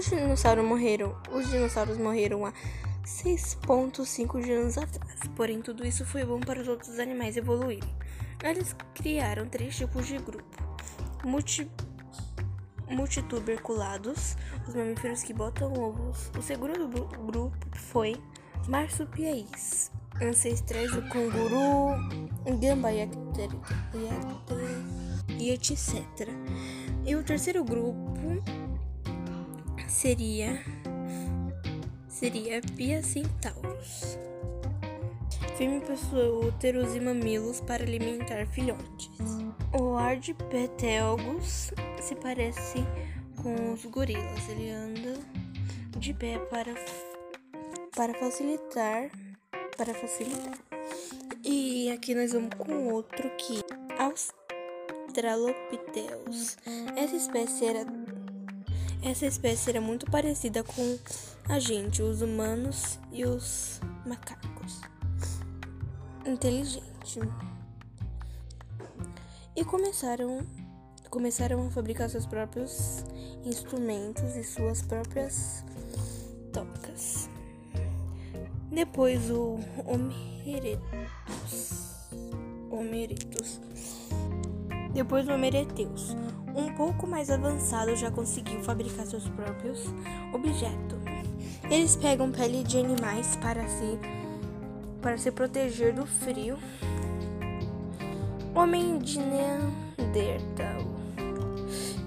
Os dinossauros morreram. Os dinossauros morreram há 6.5 de anos atrás. Porém, tudo isso foi bom para os outros animais evoluírem. Eles criaram três tipos de grupo: multi multituberculados, os mamíferos que botam ovos. O segundo grupo foi marsupiais, ancestrais do canguru, gamba e, e etc. E o terceiro grupo seria seria Piacentauros. Firme possui úteros e mamilos para alimentar filhotes. O Ardipitelgus se parece com os gorilas. Ele anda de pé para, para facilitar para facilitar. E aqui nós vamos com outro que Australopithecus. Essa espécie era essa espécie era muito parecida com a gente, os humanos e os macacos. Inteligente. E começaram começaram a fabricar seus próprios instrumentos e suas próprias tocas. Depois o Homeretus. Homeretus. Depois o Homereteus um pouco mais avançado já conseguiu fabricar seus próprios objetos. Eles pegam pele de animais para se para se proteger do frio. Homem de Neandertal.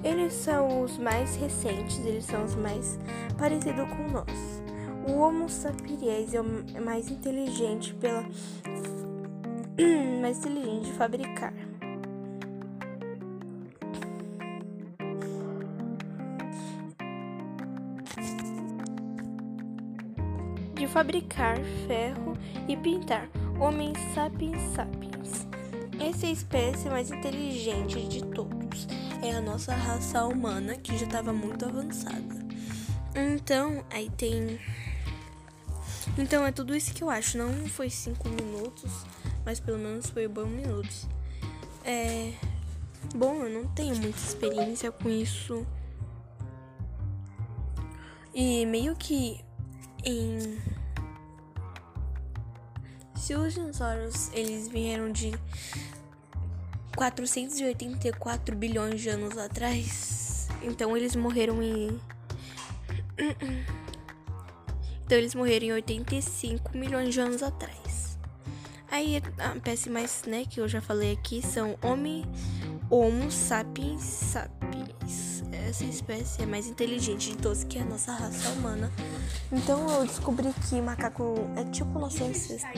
Eles são os mais recentes, eles são os mais parecidos com nós. O Homo sapiens é o mais inteligente pela mais inteligente de fabricar. De fabricar ferro e pintar. Homem sapiens sapiens. Essa é a espécie mais inteligente de todos. É a nossa raça humana que já estava muito avançada. Então, aí tem. Então é tudo isso que eu acho. Não foi cinco minutos, mas pelo menos foi bom minutos. É. Bom, eu não tenho muita experiência com isso. E meio que em se os dinossauros eles vieram de 484 bilhões de anos atrás, então eles morreram em então eles morreram em 85 milhões de anos atrás. Aí a espécie mais, né, que eu já falei aqui são Homo, Homo sapiens sapiens. Essa espécie é mais inteligente de todos que a nossa raça humana. Então eu descobri que macaco é tipo nosso ancestro.